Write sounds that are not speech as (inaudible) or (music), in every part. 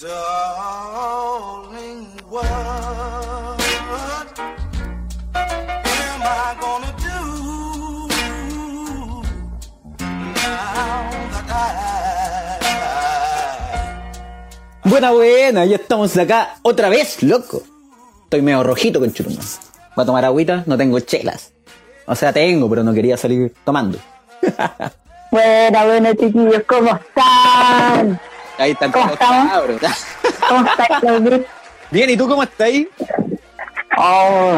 Darling, what am I gonna do now that I Buena, buena, ya estamos acá otra vez, loco. Estoy medio rojito con churuma. Voy a tomar agüita, no tengo chelas. O sea, tengo, pero no quería salir tomando. (laughs) Buena, buena, chiquillos, ¿cómo están? Ahí están ¿Cómo todos estamos? cabros. ¿Cómo los (laughs) gris? Bien, ¿y tú cómo estás ahí? Oh,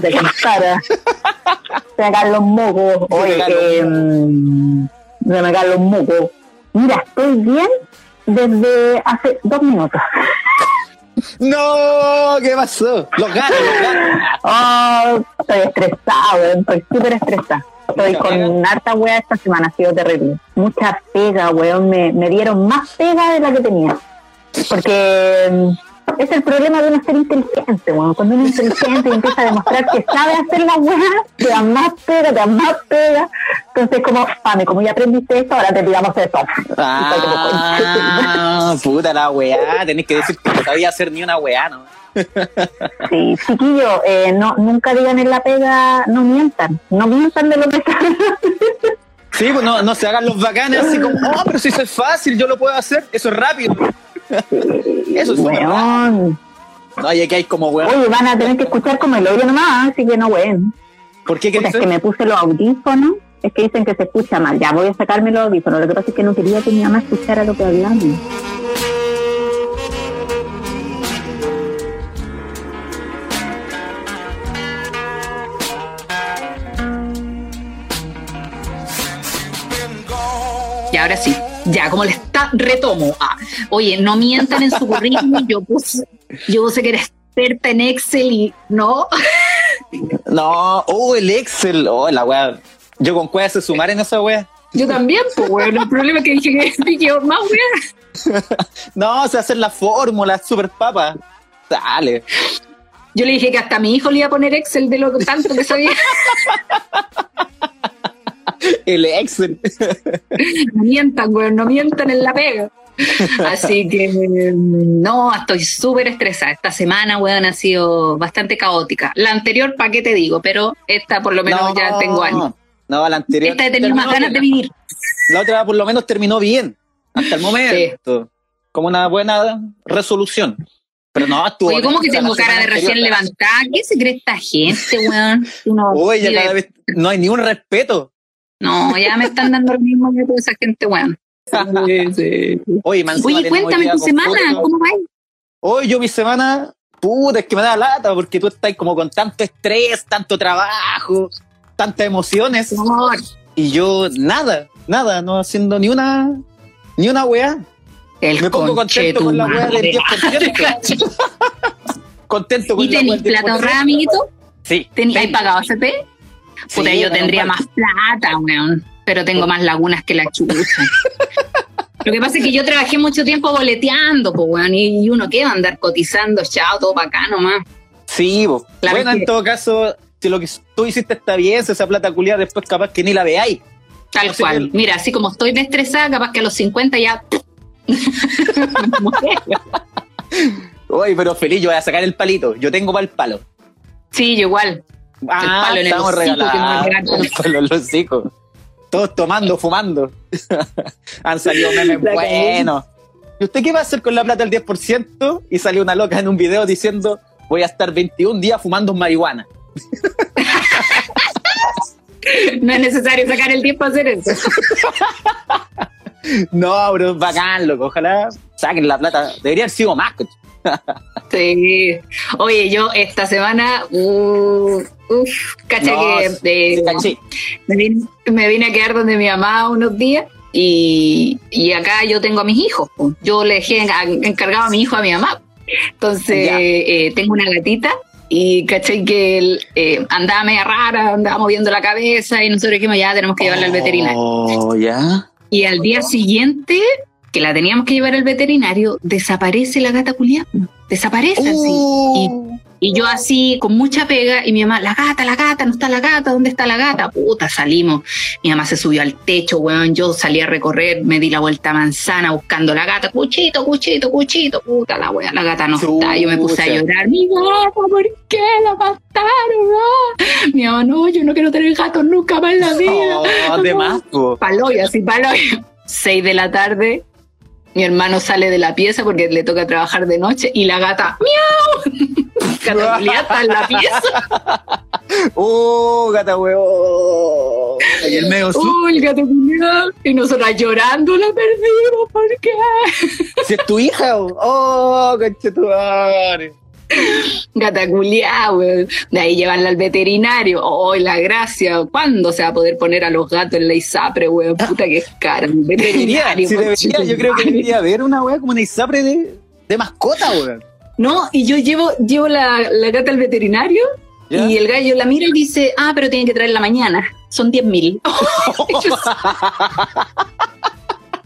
de cansada. Se me caen los mocos. Oye, los eh, mm, se me caen los mocos. Mira, estoy bien desde hace dos minutos. (laughs) No, ¿qué pasó? Los gatos, los gatos. Oh, estoy estresada, weón. Estoy súper estresada. Estoy con pega. harta wea esta semana, ha sido terrible. Mucha pega, weón. Me, me dieron más pega de la que tenía. Porque mm, es el problema de uno ser inteligente, weón. Cuando uno es inteligente y empieza a demostrar que sabe hacer las weas, te dan más pega, te dan más pega. Entonces, como, Pame, como ya aprendiste esto, ahora te tiramos esto. Ah, (laughs) puta la weá. Tenés que decir que no sabía hacer ni una weá, ¿no? Sí, chiquillo, eh, no, nunca digan en la pega, no mientan, no mientan de lo que saben. Sí, pues no, no se hagan los bacanes así como, oh, pero si eso es fácil, yo lo puedo hacer, eso es rápido. Eso es. Weón. No, y aquí hay como weón. Oye, van a tener que escuchar como el odio nomás, así que no, weón. ¿Por qué? ¿Qué Puta, es que me puse los audífonos, es que dicen que se escucha mal. Ya voy a sacarme los audífonos. Lo que pasa es que no quería que mi mamá escuchara lo que hablamos. Y ahora sí, ya, como le está, retomo. Ah, oye, no mientan en su currículum. Yo puse, yo puse que era experta en Excel y no. No, oh, el Excel, oh, la weá. Yo con cueva se sumar en esa weá. Yo también, pues bueno, el problema es que dije que (laughs) dije más weá. (laughs) No, se hacer la fórmula, super papa. Dale. Yo le dije que hasta a mi hijo le iba a poner Excel de lo tanto que sabía. (laughs) El Excel. No mientan, weón, no mientan en la pega. Así que mm, no, estoy súper estresada. Esta semana, weón, ha sido bastante caótica. La anterior, ¿para qué te digo? Pero esta por lo menos ya tengo años. No, la anterior. Esta he tenido más ganas de vivir. La otra por lo menos terminó bien. Hasta el momento. Como una buena resolución. Pero no, estuvo. Oye, ¿cómo que tengo cara de recién levantada? ¿Qué se cree esta gente, weón? (laughs) Uno Oye, cada vez no hay ni un respeto. No, ya me están dando lo mismo que toda esa gente, weón. Oye, encima Oye, tenemos cuéntame tu semana. ¿cómo va? Hoy yo mi semana, puta, es que me da lata porque tú estás como con tanto estrés, tanto trabajo, tantas emociones. Amor, Y yo nada, nada, no haciendo ni una, ni una weá. El Me pongo contento con la weá del conchetumadre. 10%. Contento con ¿Y la weá tenéis plata 10%. ahorrada, amiguito? Sí. ¿Tení- ¿Hay tengo. pagado FP? Puta, Sí, yo tendría más plata, weón. Pero tengo más lagunas que la chucha. Lo que pasa es que yo trabajé mucho tiempo boleteando, pues, weón. Y uno qué va a andar cotizando, chao, todo para acá nomás. Sí. La bueno, en que- todo caso, si lo que tú hiciste está bien, si esa plata culiada después capaz que ni la veáis. Tal No sé cual. Mira, así como estoy de estresada, capaz que a los 50 ya. (laughs) (laughs) Oye, pero feliz, yo voy a sacar el palito. Yo tengo para el palo. sí, yo igual. Ah, palo en el hocico palo en. Todos tomando, fumando. (laughs) Han salido memes buenos. ¿Y usted qué va a hacer con la plata del 10%? Y salió una loca en un video diciendo, voy a estar 21 días fumando marihuana. (laughs) No es necesario sacar el tiempo para hacer eso. (laughs) (laughs) No, bro, bacán, loco. Ojalá saquen la plata. Debería haber sido más. (laughs) Sí. Oye, yo esta semana, uh, uf, cacha No, que eh, me, vine, me vine a quedar donde mi mamá unos días y, y acá yo tengo a mis hijos. Yo le dejé encargado a mi hijo a mi mamá. Entonces, eh, tengo una gatita y caché que él, eh, andaba media rara, andaba moviendo la cabeza y nosotros dijimos, ya tenemos que llevarla al veterinario. Oh, ya. Y al día siguiente, que la teníamos que llevar al veterinario, desaparece la gata culiada. Desaparece así. Uh, Y yo así, con mucha pega, y mi mamá, la gata, la gata, no está la gata, ¿dónde está la gata? Puta, salimos. Mi mamá se subió al techo, weón, yo salí a recorrer, me di la vuelta a manzana buscando la gata, cuchito, cuchito, cuchito, puta, la weá, la gata no está. Yo me puse a llorar, mi gata, ¿por qué la mataron? ah?" Mi mamá, no, yo no quiero tener gatos nunca más en la vida. Oh, po. Paloya, así, paloya. Seis de la tarde, mi hermano sale de la pieza porque le toca trabajar de noche y la gata, ¡miau! (laughs) Gata está en la pieza. (laughs) Uh, gata huevo. Y el medio. ¡Uy, el gato culiao! Y nosotras llorando, la perdimos, ¿por qué? Si es tu hija, oh, oh conchetumare. Gata culiao, weón. De ahí llevarla al veterinario. ¡Oh, la gracia! ¿Cuándo se va a poder poner a los gatos en la ISAPRE, weón? Puta que es cara. Debería, veterinario, sí debería, yo creo que debería haber una wea como una isapre de, de mascota, weón. No, y yo llevo, llevo la, la gata al veterinario ¿Ya? y el gallo la mira y dice, ah, pero tienen que traerla mañana. Son 10 mil. (laughs)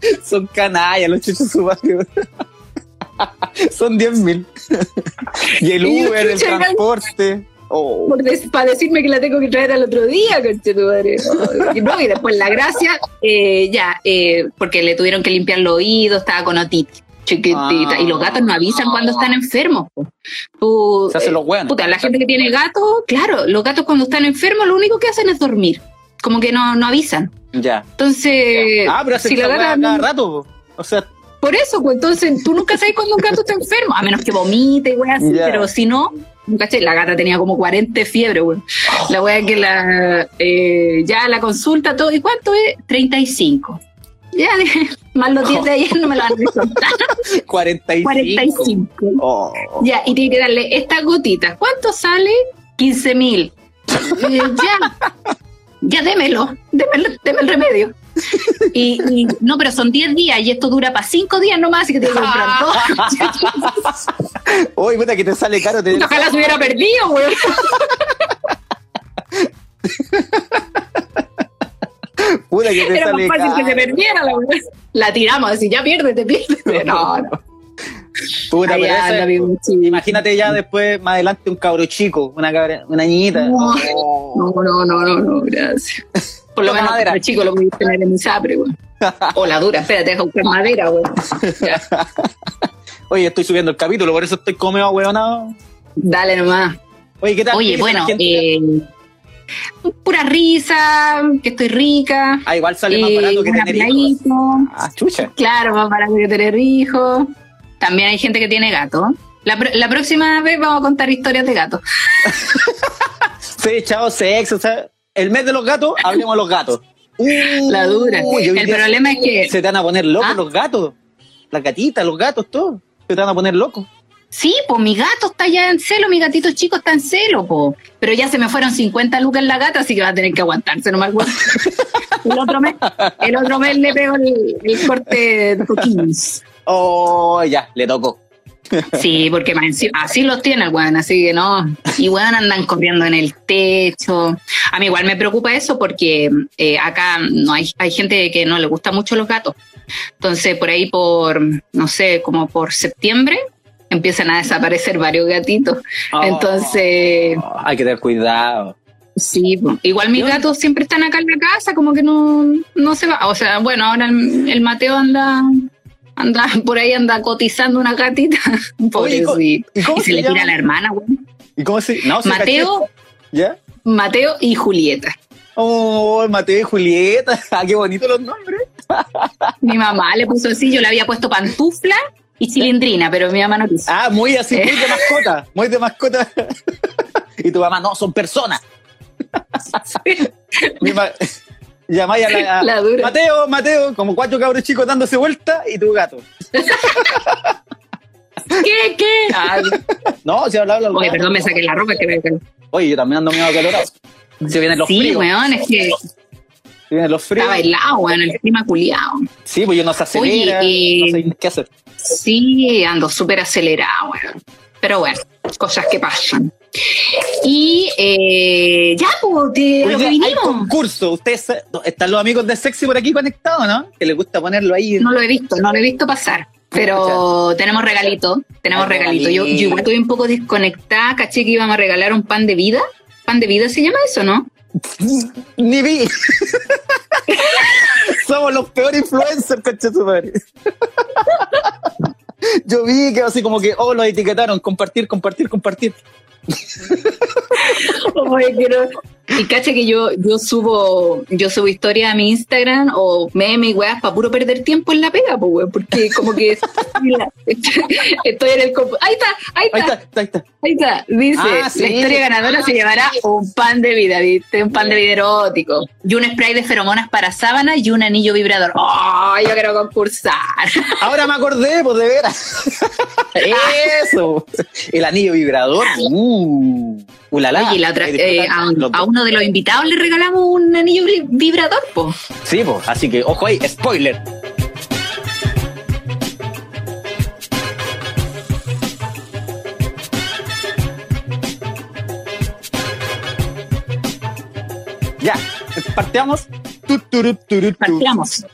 (laughs) Son canallas los chuchos su madre, weón. (laughs) Son 10 mil. (laughs) y el Y Uber, el transporte. Oh. para decirme que la tengo que traer al otro día, conchetumare. (laughs) No, y después la gracia, eh, ya, eh, porque le tuvieron que limpiar los oídos, estaba con otitis. Chiquitita. Ah. Y los gatos no avisan cuando están enfermos. Tú, Se hacen los hueones. Puta, la gente que tiene gatos, claro, los gatos cuando están enfermos lo único que hacen es dormir. Como que no, no avisan. Ya. Entonces, ah, pero hace si la gata cada rato. O sea, Por eso, pues entonces tú nunca sabes cuando un gato está enfermo, a menos que vomite y wea así, pero si no, ¿cachai? La gata tenía como 40 de fiebre, güey. La wea que la, eh, ya la consulta, todo, ¿y cuánto es? 35. Ya, (laughs) dije, más los 10 de ayer no me lo van a descontar. 45. 45. Oh. Ya, y tiene que darle estas gotitas. ¿Cuánto sale? 15 mil. ya, ya démelo, démelo, deme el remedio. Y, y- no, pero son 10 días y esto dura para 5 días nomás, así que tengo que comprar (laughs) todo. Uy, puta, que te sale caro. Te... Ojalá se hubiera perdido, güey. Puta, que te Era más sale fácil que se caro. perdiera la güey. La tiramos así, ya piérdete, piérdete. (laughs) No, no. Puta. Imagínate ya después, más adelante, un cabro chico, una cabra, una niñita. No. No, no, no, no, no, gracias. Por lo menos madera. el chico lo pudiste tener en mi sapre, güey. O la dura, espérate, deja buscar madera, güey. Oye, estoy subiendo el capítulo, por eso estoy como medio hueonado. Dale nomás. Oye, ¿qué tal? ¿Qué Oye, bueno, eh, pura risa, que estoy rica. ah, igual sale más eh, barato que tener hijos. Ah, chucha. Claro, más barato que tener hijos. También hay gente que tiene gato. La, pr- la próxima vez vamos a contar historias de gatos. (laughs) Fecha o sexo, o sea, el mes de los gatos, hablemos de los gatos. Uh, La dura. uy, El problema es que Se te van a poner locos ¿Ah? los gatos. Las gatitas, los gatos, todo. Se te van a poner locos. Sí, pues mi gato está ya en celo, mi gatito chico está en celo, po. Pero ya se me fueron 50 lucas en la gata, así que va a tener que aguantarse, no me acuerdo. el, otro mes, el otro mes le pego el, el corte de coquines. Oh, ya, le tocó. Sí, porque así los tiene el weón, así que no. Y weón andan corriendo en el techo. A mí igual me preocupa eso porque eh, acá no hay, hay gente que no le gusta mucho los gatos. Entonces, por ahí por, no sé, como por septiembre, empiezan a desaparecer varios gatitos. Oh. Entonces, Hay que tener cuidado. sí, igual mis gatos siempre están acá en la casa, como que no, no se va. O sea, bueno, ahora el, el Mateo anda, anda, por ahí anda cotizando una gatita. (laughs) Oye, ¿y Pobrecito. y Y, cómo se, se le tira a la hermana, weón. ¿Y cómo se.? No, se Mateo. ¿Ya? Mateo y Julieta. Oh, Mateo y Julieta. (laughs) Ah, qué bonitos los nombres. (laughs) Mi mamá le puso así, yo le había puesto pantufla y cilindrina, pero mi mamá no quiso. Ah, muy así, Eh. muy de mascota. Muy de mascota. y tu mamá, no, son personas. Mi ma- Llamáis a la. a- (laughs) La dura. Mateo, Mateo, como cuatro cabros chicos dándose vuelta y tu gato. (laughs) ¿Qué, qué? Ay, No, si habla, habla. oye, perdón, me saqué la ropa que me Oye, yo también ando medio acalorado. Se vienen los Sí, fríos. weón, es que Se vienen los fríos. está bailado, weón, el clima culiado. Sí, pues yo no se Oye, acelera. eh, no sé qué hacer. Sí, ando súper acelerado, weón. Pero bueno, cosas que pasan. Y eh, ya, pues, de lo que hay vinimos. concurso. Ustedes están los amigos de Sexy por aquí conectados, ¿no? Que les gusta ponerlo ahí. No lo he visto, no lo he visto pasar. Pero tenemos regalito, tenemos Hay regalito. Yo, yo igual estuve un poco desconectada, caché que íbamos a regalar un pan de vida. ¿Pan de vida se llama eso, no? (laughs) Ni vi. (laughs) Somos los peores influencers, coche su madre. (laughs) Yo vi que así como que, oh, los etiquetaron, compartir, compartir, compartir. Oye, quiero- Y caché que yo, yo subo, yo subo historia a mi Instagram o meme y weas para puro perder tiempo en la pega, pues weón, porque como que (laughs) estoy en el compu- ahí está, ahí Ahí está, está, ahí está. ahí está. Dice, Ah, sí. la historia ganadora se llevará un pan de vida, ¿viste? Un pan de vida erótico. Y un spray de feromonas para sábana y un anillo vibrador. ¡Oh, yo quiero concursar! (laughs) Ahora me acordé, pues de veras. (laughs) Eso. El anillo vibrador. Uh, ulala. Oye, la otra, eh, disfrutan a, uno de los invitados le regalamos un anillo vi- vibrador, pues. Sí, pues, así que, ojo ahí, spoiler. Ya, parteamos. Partíamos.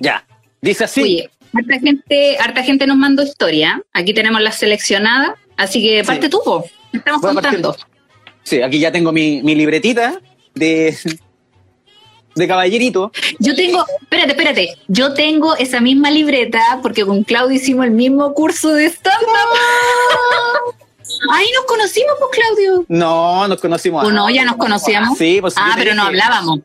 Ya, dice así. Oye, harta gente, harta gente nos mandó historia. Aquí tenemos las seleccionadas. Así que Sí. parte tú, po. ¿Qué estamos Voy contando? partiendo. Sí, aquí ya tengo mi, mi libretita de, de caballerito. Yo tengo, espérate, espérate. Yo tengo esa misma libreta porque con Claudio hicimos el mismo curso de stand-up. Ahí nos conocimos, pues, Claudio. No, nos conocimos. ¿O no? ¿Ya nos conocíamos? Sí, pues Ah, pero no hablábamos.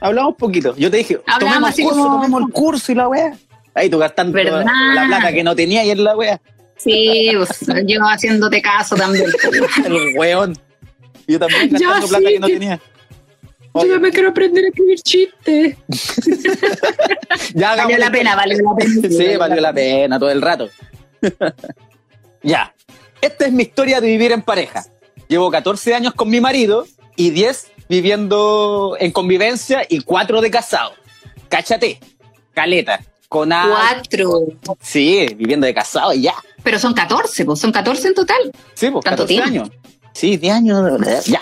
Hablamos poquito. Yo te dije, Hablamos tomemos así el curso, como- tomemos el curso y la wea. Ahí tú gastando ¿Verdad? la plata que no tenía y en la wea. Sí, pues, yo haciéndote caso también. (laughs) El weón. Yo también Ya, gastando plata sí, que no tenía. Oye, Yo me quiero aprender a escribir chistes. (laughs) ya Valió la pena, valió la pena. Sí, valió la pena todo el rato. (laughs) ya. Esta es mi historia de vivir en pareja. Llevo 14 años con mi marido y 10 viviendo en convivencia y 4 de casado. Cáchate. Caleta. Con a... Cuatro. Sí, viviendo de casado y ya. Pero son 14, pues son 14 en total. Sí, pues ¿Tanto 14 tiempo? años. Sí, 10 años. Ya.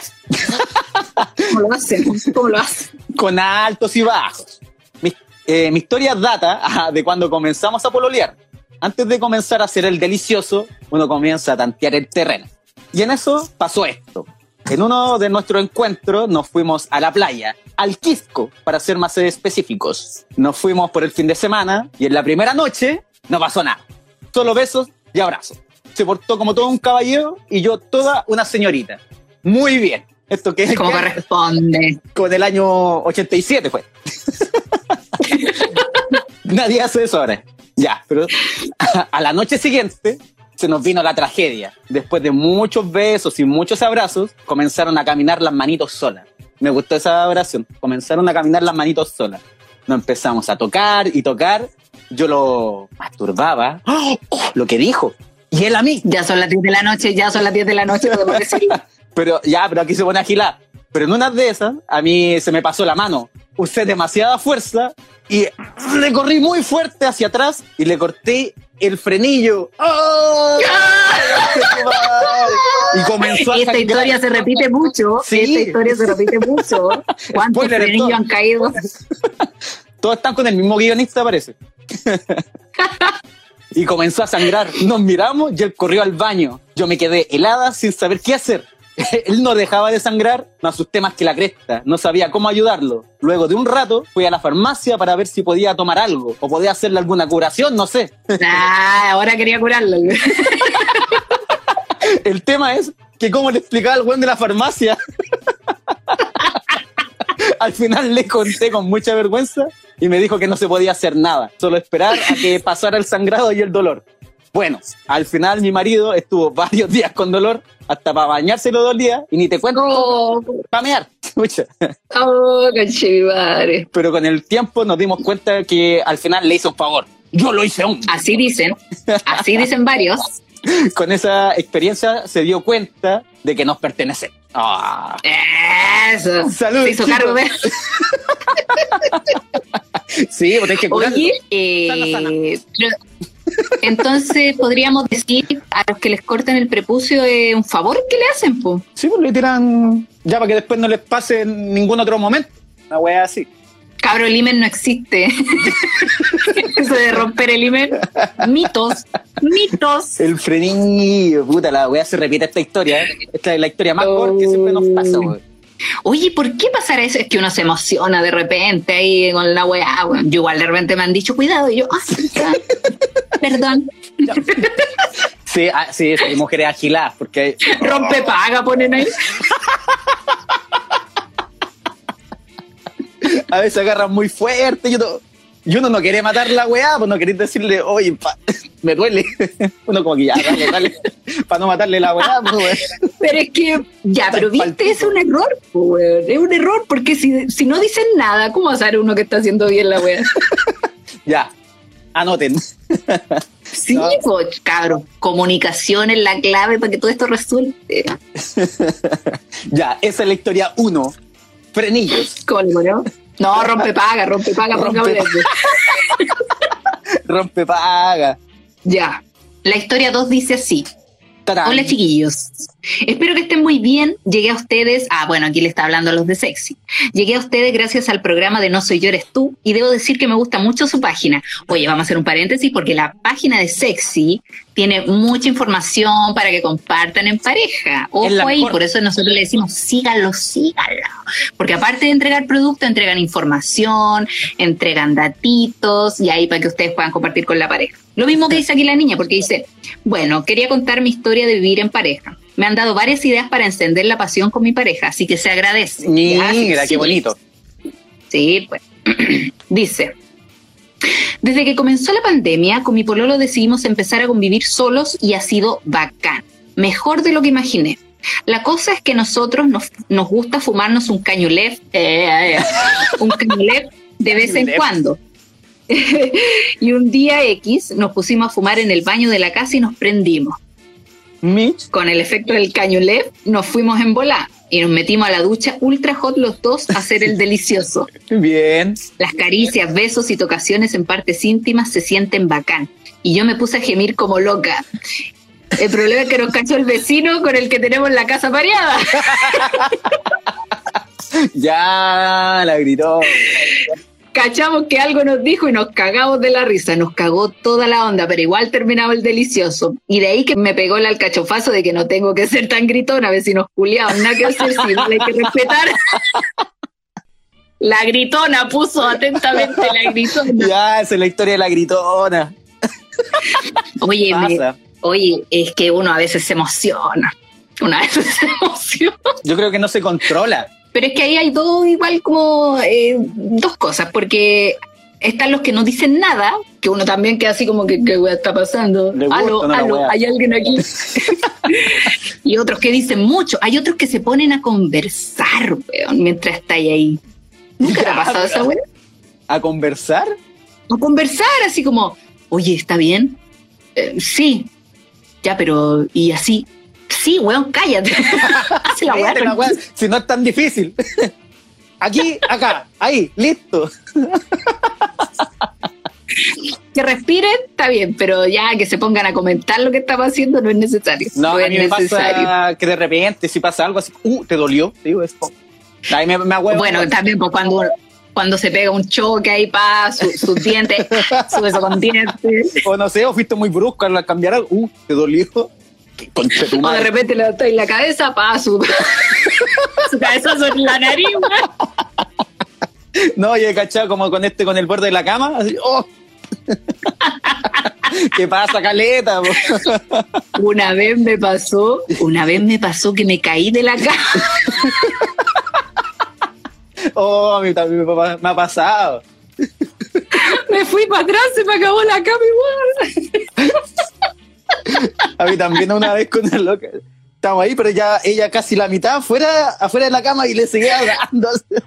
¿Cómo lo hacen? ¿Cómo lo hacen? Con altos y bajos. Mi, eh, mi historia data de cuando comenzamos a pololear. Antes de comenzar a hacer el delicioso, uno comienza a tantear el terreno. Y en eso pasó esto. En uno de nuestros encuentros nos fuimos a la playa, al Quisco, para ser más específicos. Nos fuimos por el fin de semana y en la primera noche no pasó nada. Solo besos y abrazos. Se portó como todo un caballero y yo toda una señorita. Muy bien. Esto que Como que- corresponde. con el año 87 fue. (laughs) Nadie hace eso ahora. Ya, pero a la noche siguiente se nos vino la tragedia. Después de muchos besos y muchos abrazos, comenzaron a caminar las manitos solas. Me gustó esa oración. Comenzaron a caminar las manitos solas. Nos empezamos a tocar y tocar. Yo lo masturbaba. (gasps) ¡Oh! Lo que dijo. Y él a mí. Ya son las 10 de la noche, ya son las 10 de la noche, podemos (laughs) decir. Pero ya, pero aquí se pone a gilar. Pero en una de esas, a mí se me pasó la mano. Usé demasiada fuerza y le corrí muy fuerte hacia atrás y le corté el frenillo. ¡Oh! Y comenzó a Esta sangrar. historia se repite mucho. Sí. Esta historia se repite mucho. (laughs) ¿Cuántos Spoiler, frenillos han caído? (laughs) Todos están con el mismo guionista, parece. Y comenzó a sangrar. Nos miramos y él corrió al baño. Yo me quedé helada sin saber qué hacer. (laughs) él no dejaba de sangrar, me asusté más que la cresta. No sabía cómo ayudarlo. Luego de un rato fui a la farmacia para ver si podía tomar algo o podía hacerle alguna curación, no sé. Ah, ahora quería curarlo. (laughs) El tema es que cómo le explicaba al buen de la farmacia. (laughs) (laughs) al final le conté con mucha vergüenza y me dijo que no se podía hacer nada, solo esperar a que pasara el sangrado y el dolor. Bueno, al final mi marido estuvo varios días con dolor, hasta para bañarse los dos días, y ni te cuento Oh, para mear. (laughs) Oh. Pero con el tiempo nos dimos cuenta que al final le hice un favor. Yo lo hice un. Así dicen, así dicen varios. (laughs) Con esa experiencia se dio cuenta de que nos pertenece. Ah. Eso. Salud, Se hizo chicos. cargo de. (laughs) Sí, pues tenés que curarlo. Oye, eh, Sana, sana. pero- entonces podríamos decir a los que les cortan el prepucio eh, un favor que le hacen, po. Sí, pues le tiran ya para que después no les pase en ningún otro momento. Una wea así. Cabro, el imen no existe. (laughs) Eso de romper el imen. Mitos. Mitos. El frenillo, puta, la weá se repite esta historia, ¿eh? Esta es la historia más corta que siempre nos pasa, weón. Oye, ¿por qué pasará eso? Es que uno se emociona de repente ahí con la weá. Yo igual de repente me han dicho cuidado y yo, ah, (laughs) perdón. Sí, ah, sí, sí, hay mujeres agiladas, porque Rompe paga, ponen ahí. (laughs) (laughs) a veces agarran muy fuerte y uno, y uno no quiere matar la weá, pues no querés decirle, oye, pa- (laughs) me duele. (laughs) Uno como que ya, dale, dale, para no matarle la weá, pues. Pero es que, ya, pero viste, es un error, po, weón. Es un error, porque si, si no dicen nada, ¿cómo va a saber uno que está haciendo bien la weá? Ya, anoten. Sí, No. pues, cabrón. Comunicación es la clave para que todo esto resulte. Ya, esa es la historia 1. Frenillos, (laughs) ¿Cómo, no? No, (laughs) rompe paga, rompe paga, Rompe paga. (laughs) rompe paga. Ya. La historia 2 dice así. Tarán. Hola chiquillos. Espero que estén muy bien. Llegué a ustedes. Ah, bueno, aquí le está hablando a los de Sexy. Llegué a ustedes gracias al programa de No Soy Yo Eres Tú y debo decir que me gusta mucho su página. Oye, vamos a hacer un paréntesis porque la página de Sexy tiene mucha información para que compartan en pareja. Ojo ahí, por eso nosotros le decimos síganlo, síganlo. Porque aparte de entregar producto, entregan información, entregan datitos y ahí para que ustedes puedan compartir con la pareja. Lo mismo que dice aquí la niña, porque dice, bueno, quería contar mi historia de vivir en pareja. Me han dado varias ideas para encender la pasión con mi pareja, así que se agradece. Mira, sí. qué bonito. Sí, pues. (clears throat) Dice, desde que comenzó la pandemia, con mi pololo decidimos empezar a convivir solos y ha sido bacán. Mejor de lo que imaginé. La cosa es que nosotros nos, nos gusta fumarnos un cañulef, eh, eh, un cañulef de vez en cuando. (laughs) y un día X nos pusimos a fumar en el baño de la casa y nos prendimos. Mitch, Con el efecto del cañulef nos fuimos en volar y nos metimos a la ducha ultra hot los dos a hacer el (laughs) delicioso. bien. Las caricias, besos y tocaciones en partes íntimas se sienten bacán. Y yo me puse a gemir como loca. El problema es que nos cachó el vecino con el que tenemos la casa pareada. (laughs) Ya, la gritó. (laughs) Cachamos que algo nos dijo y nos cagamos de la risa. Nos cagó toda la onda, pero igual terminaba el delicioso. Y de ahí que me pegó el alcachofazo de que no tengo que ser tan gritona, vecinos culiados. Nada que hacer, sí, no hay que respetar. La gritona puso atentamente la gritona. Ya, esa es la historia de la gritona. Oye, me-. Oye, es que uno a veces se emociona. Una vez se emociona. Yo creo que no se controla. Pero es que ahí hay dos, igual como eh, dos cosas, porque están los que no dicen nada, que uno también queda así como que, ¿qué wea está pasando? Aló, aló, hay alguien aquí. (laughs) y otros que dicen mucho. Hay otros que se ponen a conversar, weón, mientras está ahí. ¿Nunca te ha pasado esa wea? ¿A conversar? A conversar, así como, oye, ¿está bien? "Eh, sí. Ya, pero, ¿y así? Sí, weón, cállate. (laughs) Hace la (laughs) Cállate la weá, si no es tan difícil. (laughs) Aquí, acá, ahí, listo. Que respiren, está bien, pero ya que se pongan a comentar lo que estamos haciendo no es necesario. No, es a mí me necesario. pasa que de repente si pasa algo así, uh, te dolió, digo esto. Ahí me, me. Bueno, también pues, cuando, cuando se pega un choque ahí, pa, su- sus dientes, su beso con dientes. o no sé, o fuiste muy brusco al cambiar algo, uh, te dolió. Concha de O repente le doy la cabeza, pa, su, (laughs) su cabezazo en la nariz. No, yo he cachado como con este, con el borde de la cama, así, oh. (laughs) ¿Qué pasa, caleta? po? (laughs) Una vez me pasó, una vez me pasó que me caí de la cama. Oh, a mí también me ha- me ha pasado. Me fui para atrás, se me acabó la cama igual. (laughs) A mí también una vez con una loca. Estamos ahí, pero ya ella casi la mitad afuera, afuera de la cama y le seguía dando. (laughs)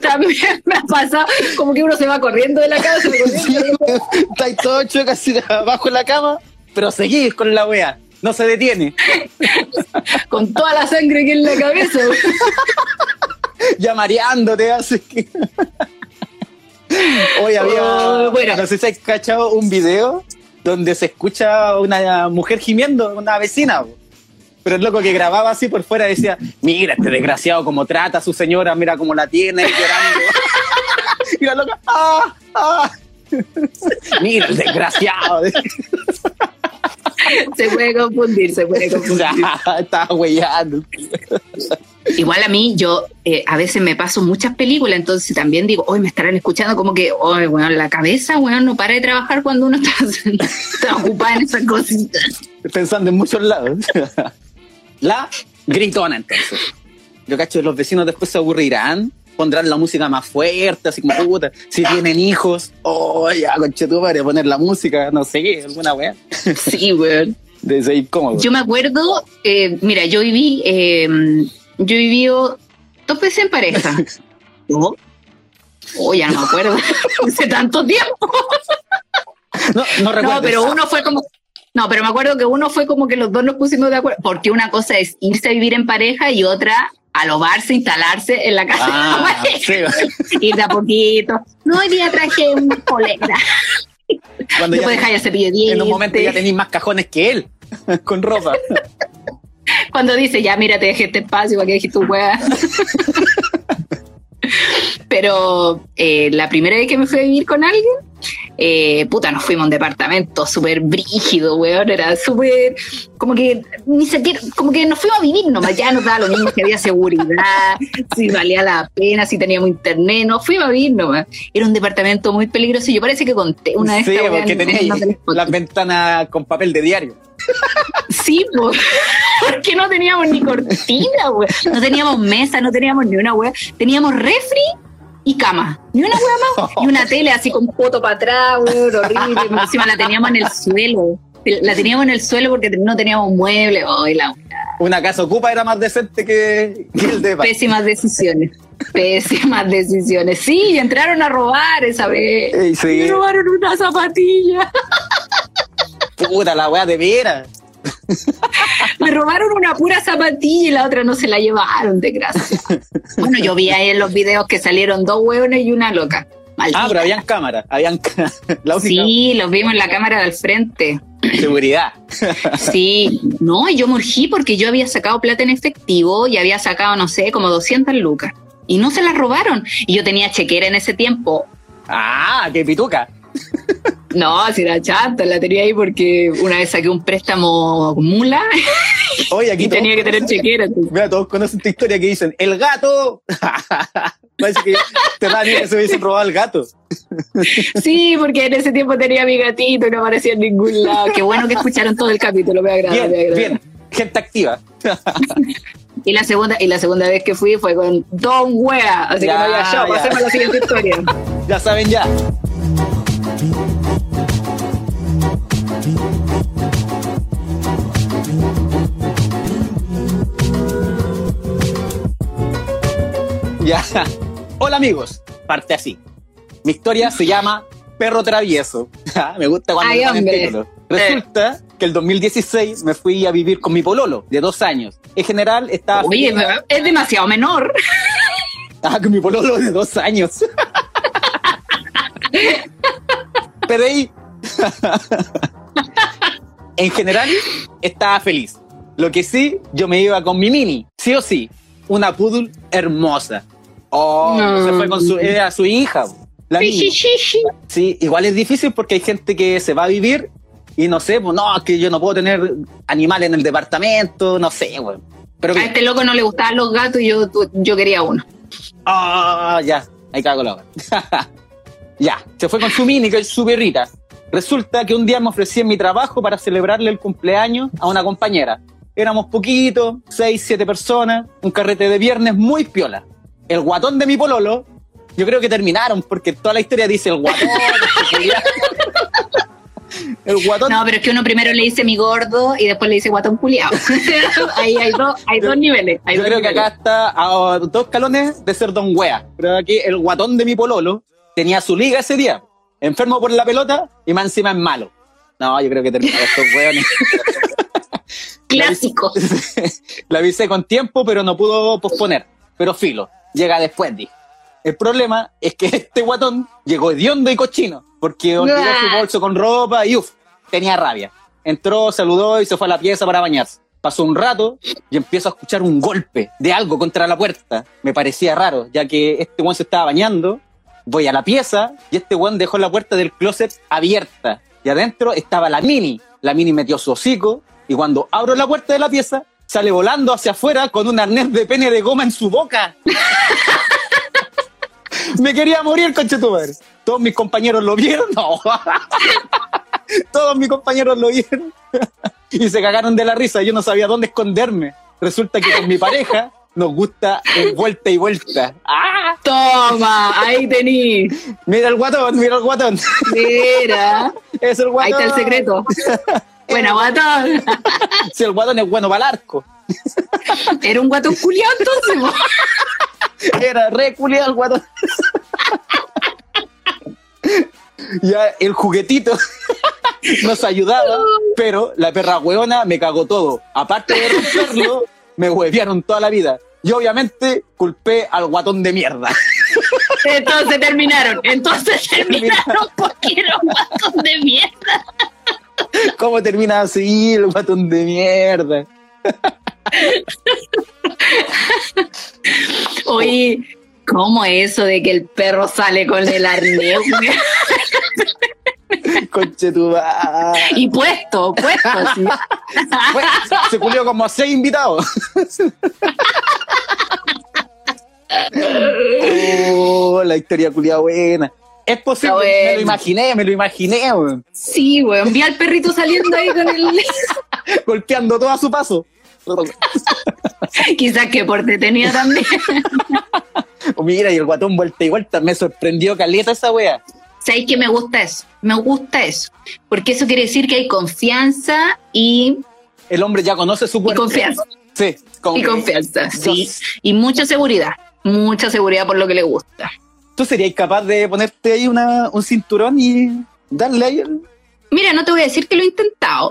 También me ha pasado como que uno se va corriendo de la casa. se va corriendo. Está ahí todo hecho casi abajo en la cama, pero seguís con la wea. No se detiene. (laughs) con toda la sangre que en la cabeza. Ya mareándote, así que. Hoy había. Oh, bueno. No sé si has cachado un video donde se escucha una mujer gimiendo, una vecina. Pero el loco que grababa así por fuera decía, mira este desgraciado cómo trata a su señora, mira cómo la tiene llorando. (laughs) y la loca, ¡ah! ¡ah! (laughs) mira el desgraciado. Se puede confundir, se puede confundir. (laughs) Ya, estaba huellando. Igual a mí, yo eh, a veces me paso muchas películas, entonces también digo, hoy me estarán escuchando como que, hoy, weón, la cabeza, weón, no para de trabajar cuando uno está, está ocupada en esas cositas. Pensando en muchos lados. La gritona, entonces. Yo cacho, los vecinos después se aburrirán, pondrán la música más fuerte, así como puta. Si tienen hijos, oh, ya, conchetumare, poner la música, no sé qué, alguna weá. (laughs) Sí, weón. De. Yo me acuerdo, eh, mira, yo viví, eh, yo he vivido dos veces en pareja. (laughs) ¿No? Oh, ya no me acuerdo. (laughs) Hace tanto tiempo. No, no recuerdo. No, pero uno fue como. No, pero me acuerdo que uno fue como que los dos nos pusimos de acuerdo. Porque una cosa es irse a vivir en pareja y otra alobarse, instalarse en la casa de la Ah, sí. (laughs) Ir de a poquito. No, hoy día traje una polera. Cuando Después ya dejar dientes. en un momento ya tenéis más cajones que él, (laughs) con ropa. Cuando dice, ya, mira, te dejé este espacio para que dejes tu hueá. (laughs) (laughs) Pero eh, la primera vez que me fui a vivir con alguien, eh, puta, nos fuimos a un departamento súper brígido, weón. Era súper, como que, ni siquiera, como que nos fuimos a vivir nomás. Ya nos daba lo mismo si había seguridad, (laughs) si valía la pena, si teníamos internet. Nos fuimos a vivir nomás. Era un departamento muy peligroso. Yo parece que conté una vez sí, porque Spot. las ventanas con papel de diario. Sí, po. (laughs) porque no teníamos ni cortina, güey. No teníamos mesa, no teníamos ni una wea. Teníamos refri y cama. Ni una wea más. Y una (laughs) tele así con foto para atrás, güey, horrible. Encima la teníamos en el suelo. La teníamos en el suelo porque no teníamos la Una casa ocupa era más decente que, que el de pésimas decisiones. Pésimas decisiones. Sí, entraron a robar esa vez. Sí. Me robaron una zapatilla. (laughs) Puta, la weá de veras. (laughs) Me robaron una pura zapatilla y la otra no se la llevaron, desgracia. (laughs) Bueno, yo vi ahí en los videos que salieron dos hueones y una loca. Maldita. Ah, pero habían cámaras, habían (laughs) la Sí, los vimos en la cámara del frente. seguridad. Sí, no, y yo me urgí porque yo había sacado plata en efectivo y había sacado, no sé, como 200 lucas. Y no se las robaron. Y yo tenía chequera en ese tiempo. Ah, qué pituca. No, si era chata, la tenía ahí porque una vez saqué un préstamo mula Oye, (laughs) aquí y tenía que tener chequera. Vea, todos conocen esta historia que dicen, el gato. (laughs) Parece que te da que se hubiesen robado al gato. Sí, porque en ese tiempo tenía mi gatito y no aparecía en ningún lado. Qué bueno que escucharon todo el capítulo, me agrada, Bien, me agrada. bien. Gente activa. Y la segunda, y la segunda vez que fui fue con Don Wea, así Ya, que no había show. Pasemos a la siguiente historia. Ya saben ya. Ya. Hola amigos. Parte así. Mi historia se llama Perro Travieso. (laughs) Ah, Me gusta cuando Ay, título. Resulta que el 2016 me fui a vivir con mi pololo de dos años. En general estaba... Oye, es demasiado menor. Ah, con mi pololo de dos años. (laughs) Ahí, en general, estaba feliz. Lo que sí, yo me iba con mi mini, sí o sí, una poodle hermosa. Oh, No. se fue con su, era su hija, la Sí, mini. sí, sí, sí. Igual es difícil porque hay gente que se va a vivir y no sé, pues no, es que yo no puedo tener animales en el departamento, no sé, güey. Pero A este loco no le gustaban los gatos y yo, yo quería uno. Ah, ya, ahí cago la hora. (laughs) ya, se fue con su mini, que es su perrita. Resulta que un día me ofrecí en mi trabajo para celebrarle el cumpleaños a una compañera. Éramos poquitos, seis, siete personas, un carrete de viernes muy piola. El guatón de mi pololo, yo creo que terminaron, porque toda la historia dice el guatón. (laughs) el guatón No, pero es que uno primero le dice mi gordo y después le dice guatón culiao. (laughs) Ahí hay dos, hay dos niveles. Hay Yo dos creo que niveles. acá está a dos escalones de ser Don Wea. Pero aquí el guatón de mi pololo tenía su liga ese día. Enfermo por la pelota y más encima es malo. No, yo creo que terminó estos weones. (laughs) Clásico. (laughs) La avisé con tiempo, pero no pudo posponer. Pero filo, llega después, dije. El problema es que este guatón llegó hediondo y cochino, porque olvidó su bolso con ropa y uff, tenía rabia. Entró, saludó y se fue a la pieza para bañarse. Pasó un rato y empiezo a escuchar un golpe de algo contra la puerta. Me parecía raro, ya que este weón se estaba bañando. Voy a la pieza y este weón dejó la puerta del closet abierta. Y adentro estaba la mini. La mini metió su hocico y cuando abro la puerta de la pieza, sale volando hacia afuera con un arnés de pene de goma en su boca. (laughs) Me quería morir, conche tu madre. Todos mis compañeros lo vieron. No. (laughs) Todos mis compañeros lo vieron. (laughs) Y se cagaron de la risa. Yo no sabía dónde esconderme. Resulta que con mi pareja nos gusta el vuelta y vuelta. ¡Ah! Toma, ahí tení. Mira el guatón, mira el guatón. Mira, (laughs) Es el ahí guatón. está el secreto. (laughs) Buena, guatón. Si el guatón es bueno para el arco. (laughs) Era un guatón culiado entonces. Era re culiado el guatón. Ya el juguetito nos ayudaba, pero la perra hueona me cagó todo. Aparte de romperlo, me huevearon toda la vida. Y obviamente culpé al guatón de mierda. (laughs) Entonces terminaron. Entonces (laughs) terminaron porque era un guatón de mierda. ¿Cómo termina así el guatón de mierda? (laughs) Oye, ¿cómo es eso de que el perro sale con el arnés? (laughs) Conche tu. Y puesto, puesto, sí. (laughs) Se culió como a seis invitados. Oh, la historia culia buena. Es posible, me lo imaginé, me lo imaginé, weón. Sí, weón. Vi al perrito saliendo ahí con el. (laughs) golpeando todo a su paso. Quizás que porte tenía también. Oh, mira, y el guatón vuelta y vuelta, me sorprendió caleta esa wea. ¿Sabéis que me gusta eso? Me gusta eso. Porque eso quiere decir que hay confianza y, El hombre ya conoce su y cuerpo. confianza. Sí, Y confianza, sí. Y mucha seguridad. Mucha seguridad por lo que le gusta. ¿Tú serías capaz de ponerte ahí una, un cinturón y darle ahí el... Mira, no te voy a decir que lo he intentado.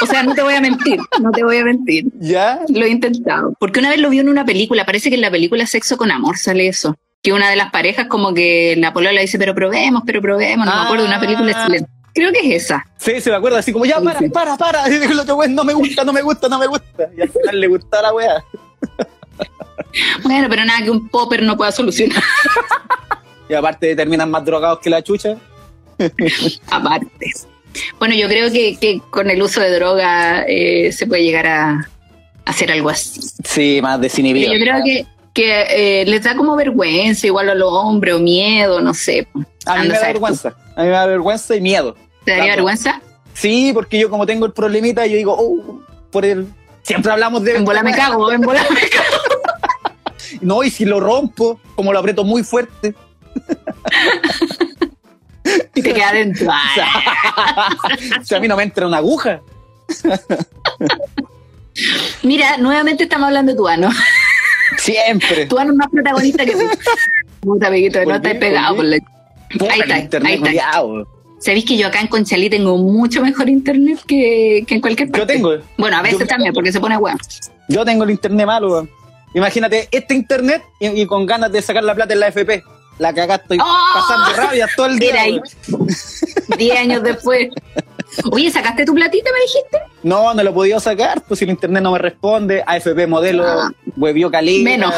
O sea, no te voy a mentir. No te voy a mentir. ¿Ya? Lo he intentado. Porque una vez lo vi en una película. Parece que en la película Sexo con Amor sale eso. Que una de las parejas como que la polola dice, pero probemos, pero probemos. No me acuerdo de una película Ah. excelente. Creo que es esa. Sí, se me acuerda así como, ya, para, sí. para, para. (laughs) Y weón, no me gusta, no me gusta, no me gusta. Y al final le gustaba la wea. (laughs) Bueno, pero nada que un popper no pueda solucionar. (laughs) Y aparte terminan más drogados que la chucha. Aparte. Bueno, yo creo que, que con el uso de droga eh, se puede llegar a hacer algo así. Sí, más desinhibido. yo creo que, que eh, les da como vergüenza, igual a los hombres, o miedo, no sé. A mí me da tú. vergüenza. A mí me da vergüenza y miedo. ¿Te daría vergüenza? Sí, porque yo como tengo el problemita, yo digo, oh, por el... Siempre hablamos de... En bola me cago, en bola me cago. (laughs) No, y si lo rompo, como lo aprieto muy fuerte. (laughs) Y te queda adentro. Ah. (laughs) si a mí no me entra una aguja. Mira, nuevamente estamos hablando de tu ano. Siempre. Tu ano es más protagonista que tú. Puta, amiguito, no estás pegado. Por la... Ahí está, internet ahí está. Sabéis que yo acá en Conchalí tengo mucho mejor internet que, que en cualquier parte. Yo tengo, Bueno, a veces yo- también, porque se pone weón. yo tengo el internet malo. weón. Imagínate este internet y, y con ganas de sacar la plata en la FP. La cagaste estoy ¡Oh! pasando rabia todo el día. Mira ahí. Diez años después. Oye, ¿sacaste tu platita, me dijiste? No, no lo he podido sacar, pues si el internet no me responde, AFP modelo, Ah. huevió caliente. Menos.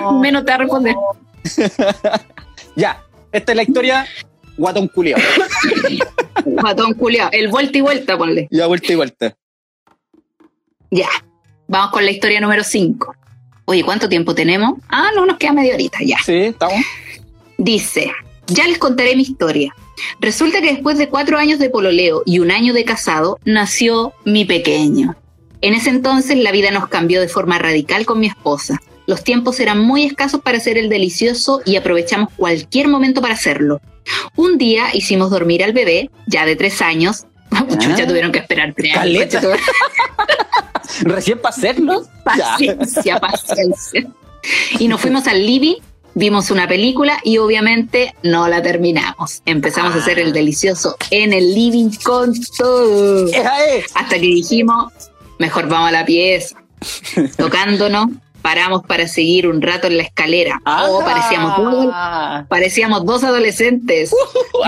No. (laughs) Menos te va a responder. (laughs) Ya, esta es la historia guatón culiao. (laughs) Matón culiao. El vuelta y vuelta, ponle. Ya vuelta y vuelta. Ya. Vamos con la historia número 5. Oye, ¿cuánto tiempo tenemos? Ah, no, nos queda media horita, ya. Sí, estamos. Dice, ya les contaré mi historia. Resulta que después de cuatro años de pololeo y un año de casado, nació mi pequeño. En ese entonces la vida nos cambió de forma radical con mi esposa. Los tiempos eran muy escasos para hacer el delicioso y aprovechamos cualquier momento para hacerlo. Un día hicimos dormir al bebé, ya de tres años. (laughs) Chucha, tuvieron que esperar tres años. (laughs) Recién para hacerlo. (laughs) Paciencia, paciencia. Y nos fuimos al living, vimos una película y obviamente no la terminamos. Empezamos a hacer el delicioso en el living con todo. Es. Hasta que dijimos, mejor vamos a la pieza. (laughs) Tocándonos, paramos para seguir un rato en la escalera. Oh, parecíamos dos, Ah. parecíamos dos adolescentes.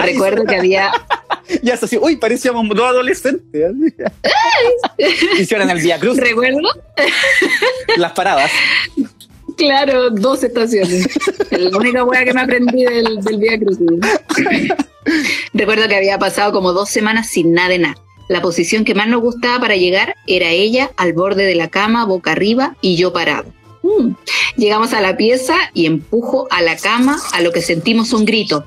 Recuerdo que había (laughs) Y eso así, uy, parecíamos dos adolescentes. (laughs) Hicieron el Via Cruz, ¿Recuerdo? las paradas. Claro, dos estaciones. La única hueá que me aprendí del, del Crucis. (laughs) Recuerdo que había pasado como dos semanas sin nada de nada. La posición que más nos gustaba para llegar era ella al borde de la cama, boca arriba, y yo parado. Mm. Llegamos a la pieza y empujo a la cama a lo que sentimos un grito.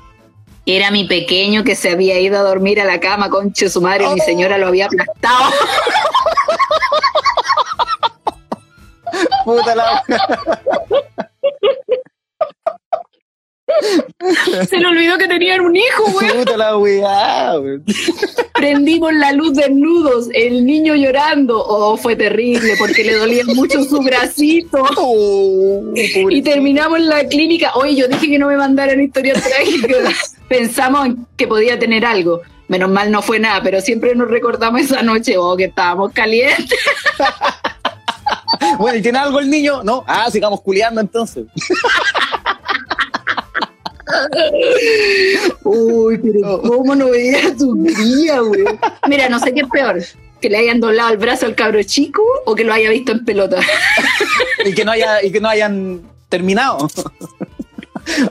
Era mi pequeño que se había ido a dormir a la cama, conche su madre, mi señora lo había aplastado. (laughs) Puta la Se le olvidó que tenían un hijo, güey. puta la weá, weón. Prendimos la luz desnudos, el niño llorando. Oh, fue terrible porque le dolía mucho su bracito. (laughs) Oh, Y terminamos en la clínica. Oye, yo dije que no me mandaran historias trágicas. Pensamos en que podía tener algo. Menos mal no fue nada, pero siempre nos recordamos esa noche, oh, que estábamos calientes. (laughs) Bueno, ¿y tiene algo el niño? No. Ah, sigamos culiando entonces. (laughs) Uy, pero ¿cómo no veía tu día, güey? Mira, no sé qué es peor. Que le hayan doblado el brazo al cabro chico o que lo haya visto en pelota. (laughs) Y que no haya, y que no hayan terminado.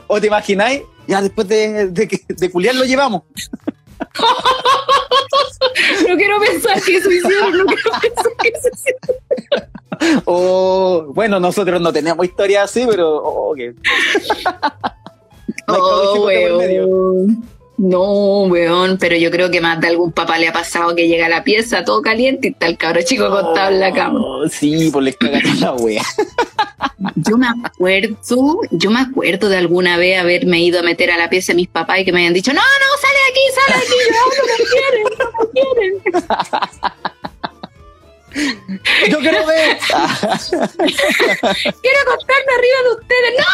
¿O te imagináis? Ya después de, de, que- de culiar lo llevamos. (laughs) No quiero pensar que eso hicieron, no quiero pensar que eso hicieron. (laughs) O bueno, nosotros no tenemos historia así, pero oh, No Oh, por weón. No, weón, pero yo creo que más de algún papá le ha pasado que llega a la pieza todo caliente y está el cabro chico acostado en la cama. Oh, sí, pues les cagan la wea. Yo me acuerdo, yo me acuerdo de alguna vez haberme ido a meter a la pieza de mis papás y que me hayan dicho, no, no, sale de aquí, sale de aquí, no, no me quieren, no me quieren. Yo quiero ver. (laughs) Quiero acostarme arriba de ustedes, no.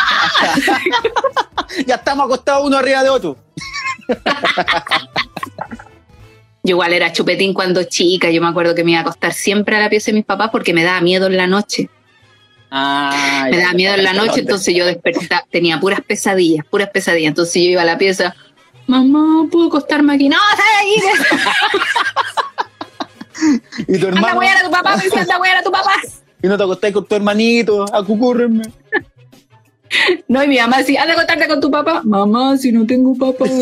ya estamos acostados uno arriba de otro. Yo igual era chupetín cuando chica, yo me acuerdo que me iba a acostar siempre a la pieza de mis papás porque me daba miedo en la noche. Ah, Me daba miedo en la noche, entonces yo despertaba, tenía puras pesadillas, puras pesadillas. Entonces yo iba a la pieza, mamá, ¿puedo acostarme aquí? No, sale de aquí, Y tu anda a hermano. huear a tu papá, me decía, anda a huear a tu papá. (laughs) Y no te acostáis con tu hermanito. Acurrúrrenme. (laughs) No, y mi mamá decía, anda a acostarte con tu papá. Mamá, si no tengo papá. (laughs)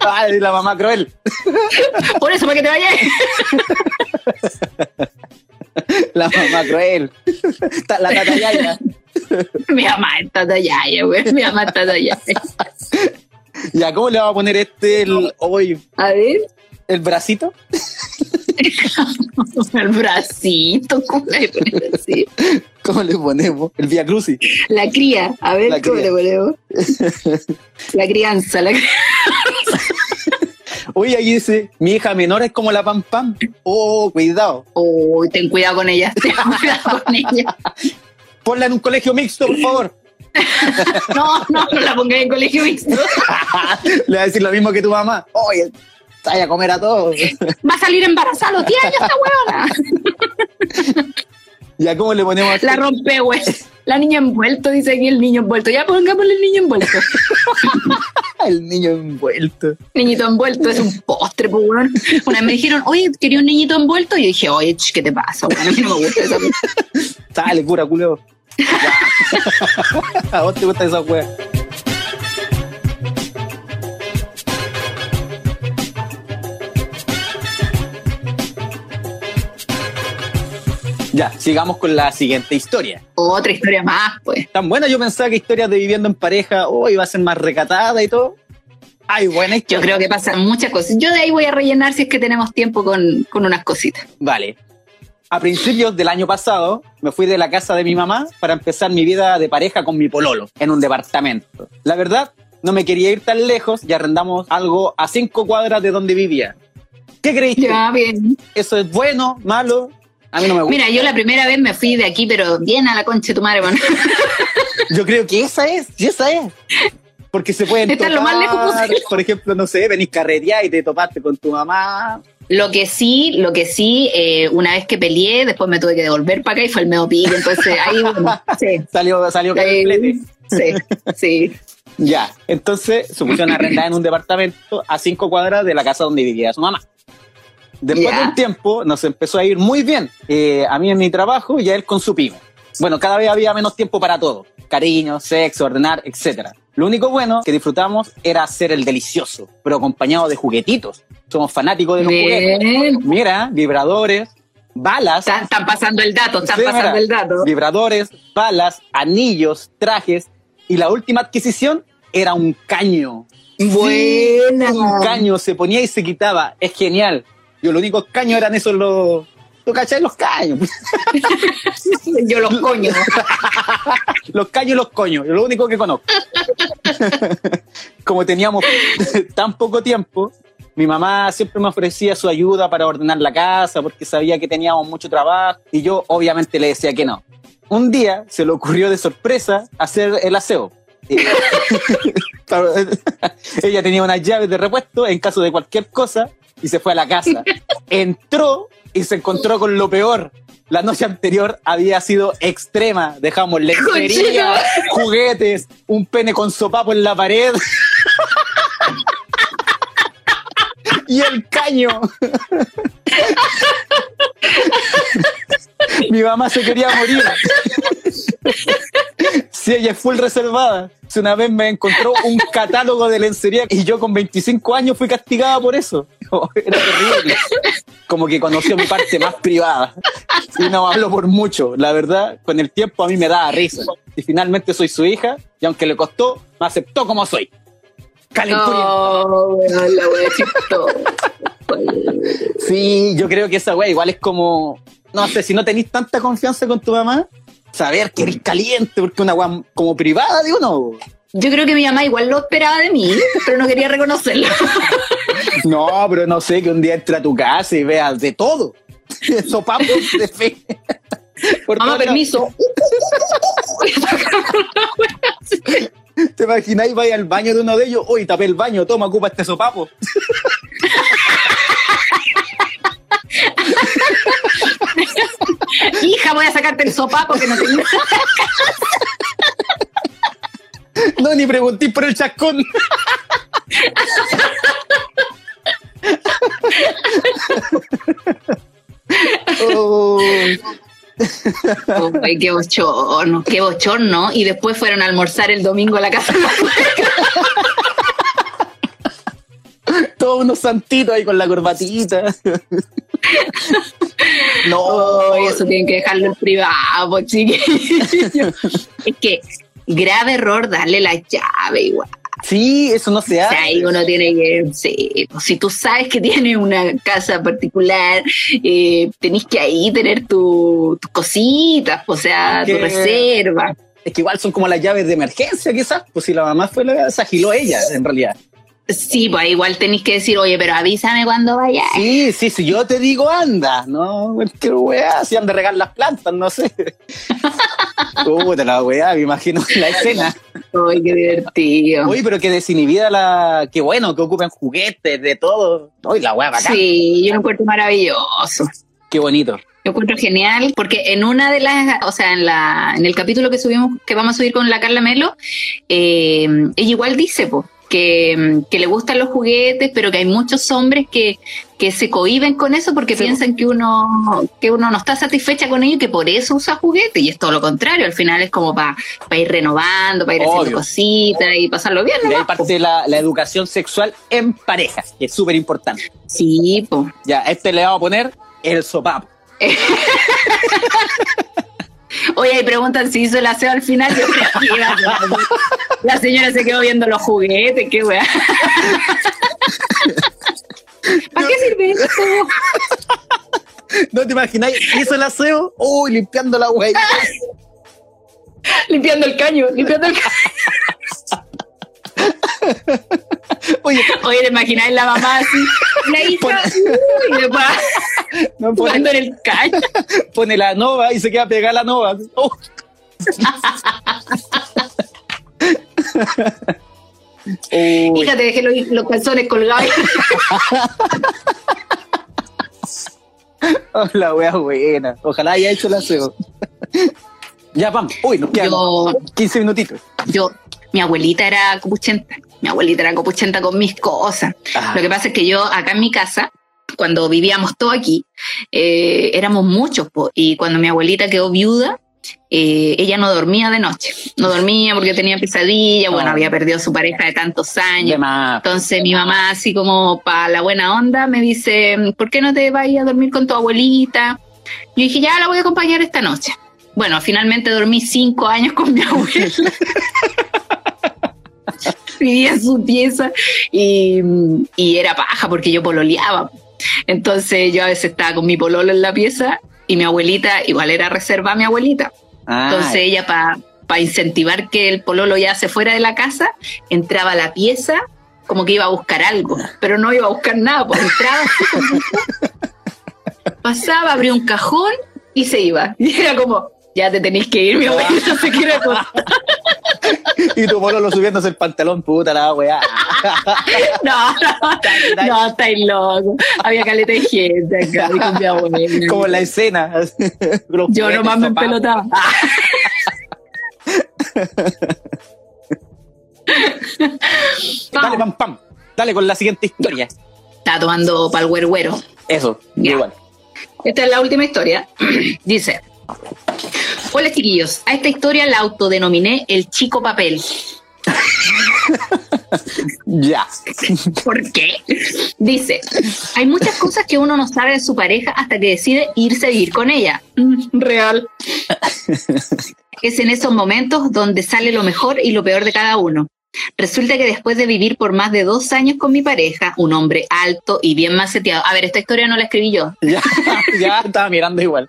Ay, la mamá cruel. Por eso, para que te vayas. La mamá cruel. La tata Yaya. Mi mamá está tallaya, güey. Mi mamá está tallaya. Ya, ¿cómo le vamos a poner este el, hoy, A ver, el bracito? (laughs) el bracito, ¿cómo le pones (laughs) así? ¿Cómo le ponemos? El Via Crucis. La cría, a ver, La ¿cómo cría. le ponemos? (laughs) La crianza, la crianza. Oye, ahí dice, mi hija menor es como la pam pam. Oh, cuidado. Oh, ten cuidado con ella, ten cuidado con ella. Ponla en un colegio mixto, por favor. (laughs) No, no, no la pongas en colegio mixto. (laughs) Le va a decir lo mismo que tu mamá. Oye, vaya a comer a todos. (laughs) Va a salir embarazada los 10 años esta huevona. Ya, ¿cómo le ponemos? La rompe, güey. La niña envuelto, dice aquí el niño envuelto. Ya pongámosle el niño envuelto. El niño envuelto. Niñito envuelto es un postre, pues, weón. Una vez me dijeron, oye, quería un niñito envuelto. Y yo dije, oye, ch, ¿qué te pasa, weón? A mí no me gusta esa. Sale, cura, culeo. (laughs) ¿A vos te gusta esa wea? Ya, sigamos con la siguiente historia. Otra historia más, pues. Tan buena, yo pensaba que historias de viviendo en pareja, oh, iba a ser más recatada y todo. Ay, buena Yo historia. creo que pasan muchas cosas. Yo de ahí voy a rellenar si es que tenemos tiempo con, con unas cositas. Vale. A principios del año pasado me fui de la casa de mi mamá para empezar mi vida de pareja con mi pololo en un departamento. La verdad, no me quería ir tan lejos y arrendamos algo a cinco cuadras de donde vivía. ¿Qué creéis? tú? Ya, bien. ¿Eso es bueno, malo? A mí no me gusta. Mira, yo la primera vez me fui de aquí, pero bien a la concha de tu madre, bueno. (laughs) Yo creo que esa es, esa es. Porque se pueden Está lo más lejos posible. por ejemplo, no sé, venís carretear y te topaste con tu mamá. Lo que sí, lo que sí, eh, una vez que peleé, después me tuve que devolver para acá y fue el medio pique. Entonces ahí, (laughs) bueno, sí. Salió, salió Eh, calplete. sí, sí. Ya, entonces se pusieron a arrendar en un departamento a cinco cuadras de la casa donde vivía su mamá. Después de un tiempo nos empezó a ir muy bien, eh, a mí en mi trabajo y a él con su pyme. Bueno, cada vez había menos tiempo para todo, cariño, sexo, ordenar, etcétera. Lo único bueno que disfrutamos era hacer el delicioso, pero acompañado de juguetitos. Somos fanáticos de los juguetes. Mira, vibradores, balas, Están, están pasando el dato, están Sí, pasando mira, el dato. Vibradores, balas, anillos, trajes. Y la última adquisición era un caño. Buena. Un caño se ponía y se quitaba. Es genial. Yo, los únicos caños eran esos los. ¿Tú cachai? Los caños. (laughs) Yo los coño. (laughs) Los caños y los coños. Lo único que conozco. Como teníamos (laughs) tan poco tiempo, mi mamá siempre me ofrecía su ayuda para ordenar la casa porque sabía que teníamos mucho trabajo y yo obviamente le decía que no. Un día se le ocurrió de sorpresa hacer el aseo. Ella tenía unas llaves de repuesto en caso de cualquier cosa y se fue a la casa. Entró y se encontró con lo peor. La noche anterior había sido extrema. Dejamos lencería, juguetes, un pene con sopapo en la pared. (laughs) y el caño. Mi mamá se quería morir. Sí, ella es full reservada. Una vez me encontró un catálogo de lencería y yo con 25 años fui castigada por eso. (laughs) Era terrible. Como que conoció mi parte más privada. Y no hablo por mucho. La verdad, con el tiempo a mí me daba risa. Y finalmente soy su hija y aunque le costó, me aceptó como soy. Calenturienta. Oh, weón, la. Sí, yo creo que esa wea igual es como, no sé, si no tenéis tanta confianza con tu mamá, saber que eres caliente, porque una wea como privada de uno. Yo creo que mi mamá igual lo esperaba de mí, pero no quería reconocerlo. (laughs) No, pero no sé, que un día entre a tu casa y veas de todo. (laughs) Sopapos de fe. Por (laughs) Mamá, permiso. ¿Te imagináis? Vaya al baño de uno de ellos. Uy, tapé el baño, toma, ocupa este sopapo. Hija, voy a sacarte el sopapo que no tenía. No, ni pregunté por el chascón. Oh, Ay, qué bochorno, qué bochorno. Y después fueron a almorzar el domingo a la casa. (laughs) todos unos santitos ahí con la corbatita. (laughs) No, eso tienen que dejarlo en privado, po, chiquillos. (laughs) Es que grave error darle la llave igual. sí, eso no se O sea, hace. ahí uno tiene que, sí, pues, si tú sabes que tienes una casa particular, eh, tenés que ahí tener tu- tus cositas, o sea, tu reserva. Es que igual son como las llaves de emergencia, quizás. Pues si la mamá fue la se agiló ella, en realidad. Sí, pues igual tenés que decir, oye, pero avísame cuando vayas. Sí, sí, si yo te digo anda, no, qué weá, si han de regar las plantas, no sé. (laughs) Puta la weá, me imagino la escena. Ay, qué divertido. Oye, pero que desinhibida la. Qué bueno, que ocupen juguetes, de todo. Uy, la weá bacán. Sí, yo lo encuentro maravilloso. Qué bonito. Lo encuentro genial porque en una de las, o sea, en la, en el capítulo que subimos, que vamos a subir con la Carla Melo, eh, ella igual dice, po, que, que le gustan los juguetes, pero que hay muchos hombres que, que se cohiben con eso porque Sí, piensan que uno, que uno no está satisfecha con ello y que por eso usa juguetes. Y es todo lo contrario, al final es como para ir renovando, para ir Obvio. haciendo cositas y pasarlo bien, Y ahí ¿no? parte la, la educación sexual en pareja, que es súper importante. Sí, pues. Ya, a este le vamos a poner el sopapo. (laughs) Oye, y preguntan si hizo el aseo al final. Yo creo que iba a ser- La señora se quedó viendo los juguetes, qué weá. ¿Para qué sirve esto? ¿No te imagináis? Hizo el aseo, uy, limpiando la weá. Limpiando el caño, limpiando el caño. Oye, Oye, ¿te imagináis la mamá así? La hija, uy, no pone, (laughs) jugando en el caño. (laughs) pone la nova y se queda pegada la nova. Oh. (laughs) Hija, te dejé los, los calzones colgados. oh, la wea buena. Ojalá haya hecho el aseo. ya, vamos. Uy, nos quedan Yo, 15 minutitos. yo, mi abuelita era copuchenta. Mi abuelita era copuchenta con mis cosas. Ah. Lo que pasa es que yo acá en mi casa, cuando vivíamos todo aquí, eh, éramos muchos, po, y cuando mi abuelita quedó viuda, eh, ella no dormía de noche. No dormía porque tenía pesadilla, bueno, Oh. había perdido a su pareja de tantos años. Entonces mi mamá, así como para la buena onda, me dice, ¿por qué no te vas a dormir con tu abuelita? Yo dije, ya la voy a acompañar esta noche. Bueno, finalmente dormí cinco años con mi abuela. (laughs) (laughs) Vivía en su pieza y, y era paja porque yo pololeaba. Entonces yo a veces estaba con mi pololo en la pieza y mi abuelita, igual era reserva a mi abuelita. Ah, Entonces ella para incentivar que el pololo ya se fuera de la casa, entraba a la pieza como que iba a buscar algo, pero no iba a buscar nada, pues entraba, (laughs) pasaba, abría un cajón y se iba. Y era como, ya te tenéis que ir, mi abuelita se quiere acostar. (laughs) y tu lo subiéndose el pantalón, puta la weá. (laughs) No, no, no, estáis loco. Había caleta de gente acá. Como en la escena. Yo nomás me empelotaba. (laughs) Dale, pam, pam. Dale con la siguiente historia. Estaba tomando pal güero. Eso, igual. Esta es la última historia. (clears throat) Dice: Hola chiquillos, a esta historia la autodenominé el chico papel. (laughs) Ya. ¿Por qué? Dice: Hay muchas cosas que uno no sabe de su pareja hasta que decide irse a vivir con ella. Mm, Real. Es en esos momentos donde sale lo mejor y lo peor de cada uno. Resulta que después de vivir por más de dos años con mi pareja, un hombre alto y bien maceteado, a ver, esta historia no la escribí yo, Ya, (laughs) ya estaba mirando igual.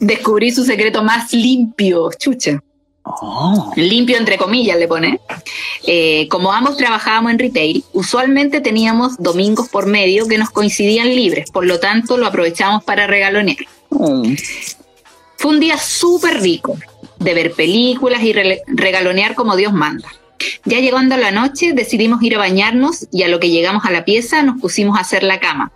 Descubrí su secreto más limpio, chucha. Oh. limpio entre comillas le pone. Eh, como ambos trabajábamos en retail, usualmente teníamos domingos por medio que nos coincidían libres, por lo tanto lo aprovechamos para regalonear. Mm. Fue un día súper rico de ver películas y re- regalonear como Dios manda. Ya llegando a la noche decidimos ir a bañarnos y a lo que llegamos a la pieza nos pusimos a hacer la cama.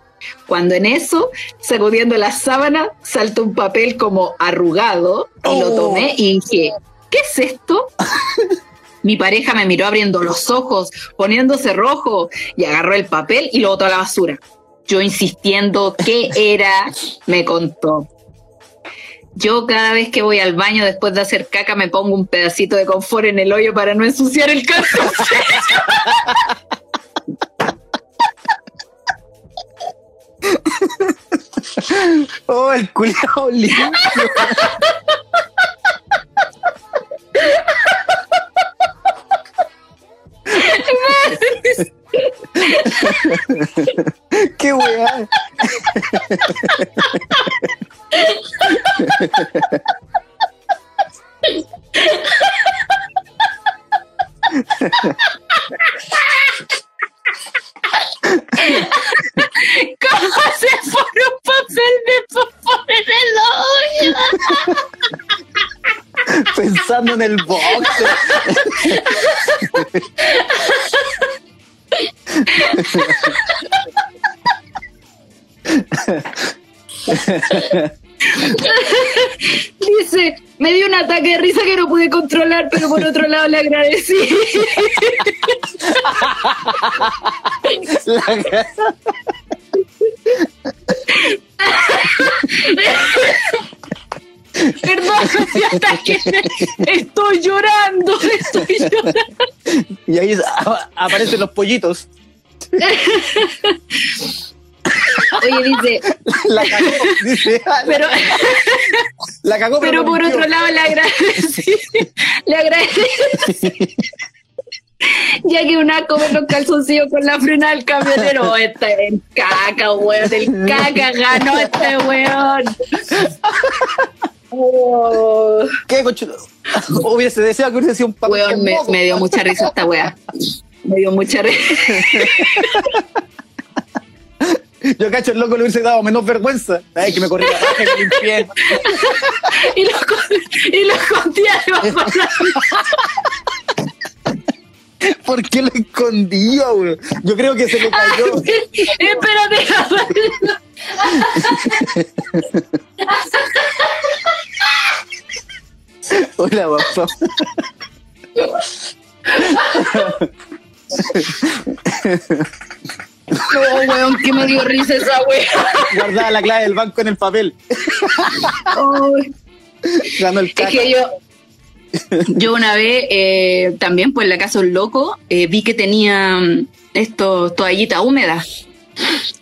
Cuando en eso, sacudiendo la sábana, saltó un papel como arrugado y lo Oh. tomé y dije, ¿qué es esto? (laughs) Mi pareja me miró abriendo los ojos, poniéndose rojo y agarró el papel y lo botó a la basura. Yo insistiendo qué era, me contó. Yo cada vez que voy al baño después de hacer caca me pongo un pedacito de confort en el hoyo para no ensuciar el calzoncillo. (laughs) (laughs) Oh, el culiao limpio. (laughs) Qué weá. (laughs) ¿Cómo se pone un papel de popó en el hoyo? Pensando en el boxer. Dice, me dio un ataque de risa que no pude controlar, pero por otro lado le agradecí. La- Perdón, ese ataque. Estoy llorando, estoy llorando. Y ahí aparecen los pollitos. Oye, dice, La cagó, dice. pero, La cagó, pero lo por otro lado le agradecí. (laughs) Le agradecí. (laughs) Ya que una come los calzoncillos con la frena del camionero. (laughs) Esta es caca, weón. El caca ganó este weón. Oh, (laughs) ¿Qué conchudo? Hubiese deseado que hubiese sido un papel. weón, me, dio mucha risa esta weá. Me dio mucha risa. (laughs) Yo cacho, el loco le hubiese dado menos vergüenza. Ay, que me corría la raja y limpié. Y lo, continuaron para (laughs) ¿Por qué lo escondía, güey? Yo creo que se le cayó. Espérate. Hola, papá. No, weón, que me dio risa esa wea. Guardaba la clave del banco en el papel. Ganó el Es caca. que yo, (laughs) yo una vez, eh, también pues en la casa de un loco, eh, vi que tenía mm, esto, toallita húmeda.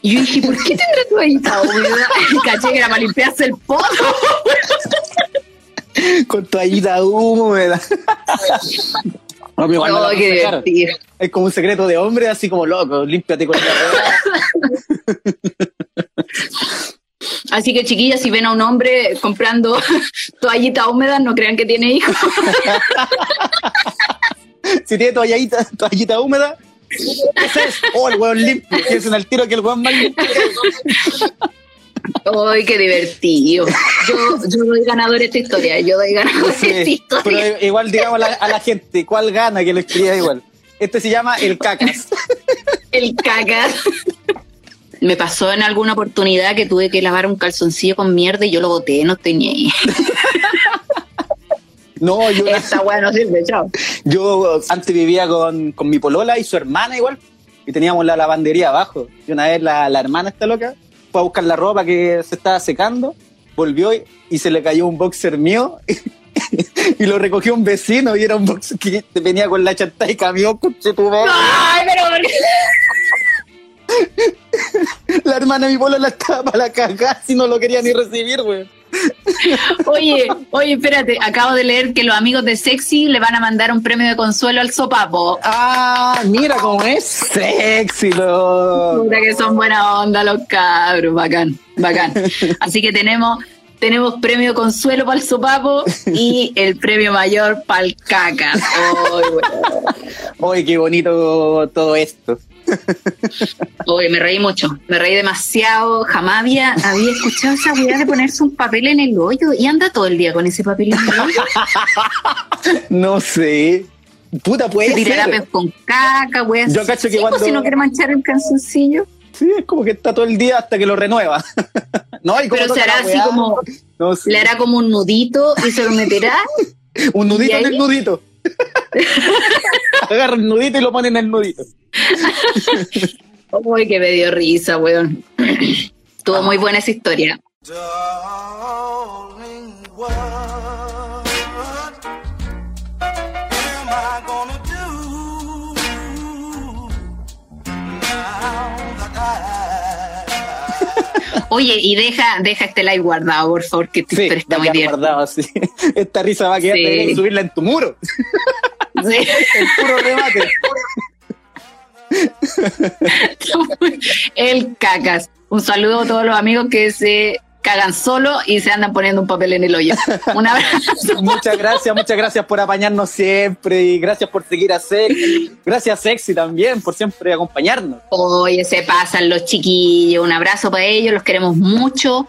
Y yo dije, ¿por qué tendrá toallita húmeda? (laughs) Y caché que era para limpiarse el poto. (laughs) Con toallita húmeda. No, pero no divertido. Es como un secreto de hombre, así como loco, límpiate con la Así que chiquillas, si ven a un hombre comprando (laughs) toallita húmeda, no crean que tiene hijos. (laughs) Si tiene toallita, toallita húmeda, ese es. Oh, el hueón limpio. Piensen al tiro que el hueón más limpio. (laughs) Ay, qué divertido. Yo, yo doy ganador esta historia. Yo doy ganador Sí, esta historia. pero igual digamos a la, a la gente, ¿cuál gana que lo escriba igual? Este se llama El Cacas. El caca. Me pasó en alguna oportunidad que tuve que lavar un calzoncillo con mierda y yo lo boté, no ni ahí. (laughs) No, yo, (laughs) Esta weá no sirve, chao. yo antes vivía con, con mi polola y su hermana igual. Y teníamos la lavandería abajo. Y una vez la, la hermana está loca, fue a buscar la ropa que se estaba secando, volvió y, y se le cayó un boxer mío. (laughs) y lo recogió un vecino y era un boxer que venía con la chanta y camión con Ay, pero ¿por qué? La hermana de mi polola estaba para la cagada si no lo quería ni recibir, güey. Oye, oye, espérate, acabo de leer que los amigos de Sexy le van a mandar un premio de consuelo al sopapo. Ah, mira cómo es sexy. Puta que son buena onda los cabros, bacán, bacán. Así que tenemos, tenemos premio consuelo para el sopapo y el premio mayor para el caca. Ay, qué bonito todo esto. (laughs) Oye, me reí mucho, me reí demasiado. Jamás había, había escuchado esa idea de ponerse un papel en el hoyo y anda todo el día con ese papel en el hoyo. (laughs) No sé. Puta, puede ser. con caca. Yo cacho que Sí, cuando- si no quiere manchar el calzoncillo. Sí, es como que está todo el día hasta que lo renueva. (laughs) no, y como Pero así como, no sé, le hará como un nudito y se lo meterá. un nudito ¿y en el nudito. Agarra el nudito y lo pone en el nudito. (laughs) Uy, que me dio risa, weón. (clears throat) Estuvo muy buena esa historia. (laughs) Oye, y deja, deja este live guardado, por favor, que Sí, está muy bien. guardado así. (laughs) Esta risa va a quedar, Sí. subirla en tu muro. Sí. El puro remate. El cacas. Un saludo a todos los amigos que se cagan solo y se andan poniendo un papel en el hoyo. Un abrazo. (laughs) Muchas gracias, muchas gracias por apañarnos siempre y gracias por seguir a Sexy. Gracias Sexy también por siempre acompañarnos. Oye, se pasan los chiquillos. Un abrazo para ellos, los queremos mucho.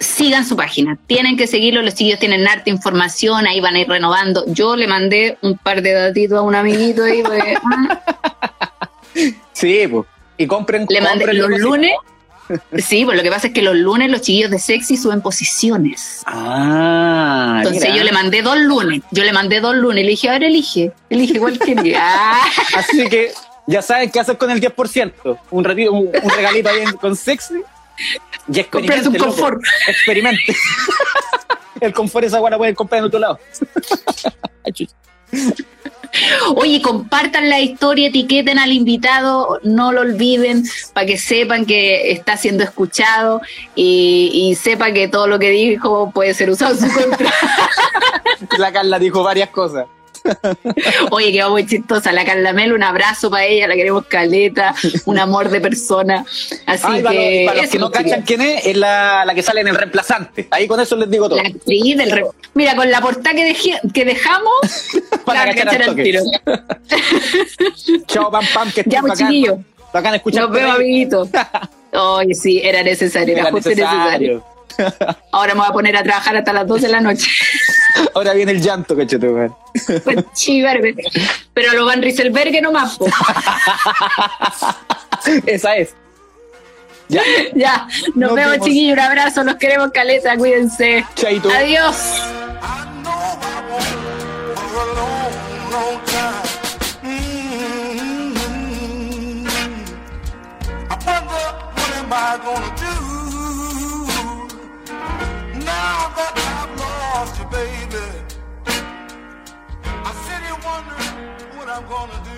Sigan su página, tienen que seguirlo. Los chiquillos tienen harta información, ahí van a ir renovando. Yo le mandé un par de datitos a un amiguito ahí. pues, (laughs) ah. Sí, pues. Y compren, Le mandé compren los lunes. (laughs) Sí, pues lo que pasa es que los lunes los chiquillos de sexy suben posiciones. Ah, Entonces mira. yo le mandé dos lunes. Yo le mandé dos lunes. Le dije, ahora elige. Elige igual que. Ah, Así que ya saben qué hacer con el 10%. Un, ratito, un, un regalito ahí con Sexy. (laughs) Y Comprarse un loco. confort. Experimente. (laughs) el confort esa guana pueden comprar en otro lado. (laughs) Oye, compartan la historia, etiqueten al invitado, no lo olviden, para que sepan que está siendo escuchado y, y sepan que todo lo que dijo puede ser usado en su contra. La Carla dijo varias cosas. (laughs) Oye, quedó muy chistosa. La Carla Mel, un abrazo para ella, la queremos caleta, un amor de persona. Así Ay, para, que. los, para los que no cachan quién es, es la, la que sale en el reemplazante. Ahí con eso les digo todo. La actriz del re- Mira, con la portada que, dejé- que dejamos, (laughs) Para la cachar al tiro. (laughs) Chao, pam, pam, que Ya, estén pues, bacán. Bacán Nos ahí. amiguitos. Oye, sí, era necesario, era, Era justo necesario. necesario. Ahora me voy a poner a trabajar hasta las 2 de la noche. (laughs) Ahora viene el llanto, cachete, weón. Pues chivar, pero lo van Rieselberger nomás, po. (laughs) Esa es. Ya. (laughs) ya. Nos, vemos, vemos, chiquillos. Un abrazo. Los queremos, caleta. Cuídense. Chaito. Adiós. Mm-hmm. I've lost you, baby, I sit here wondering what I'm gonna do.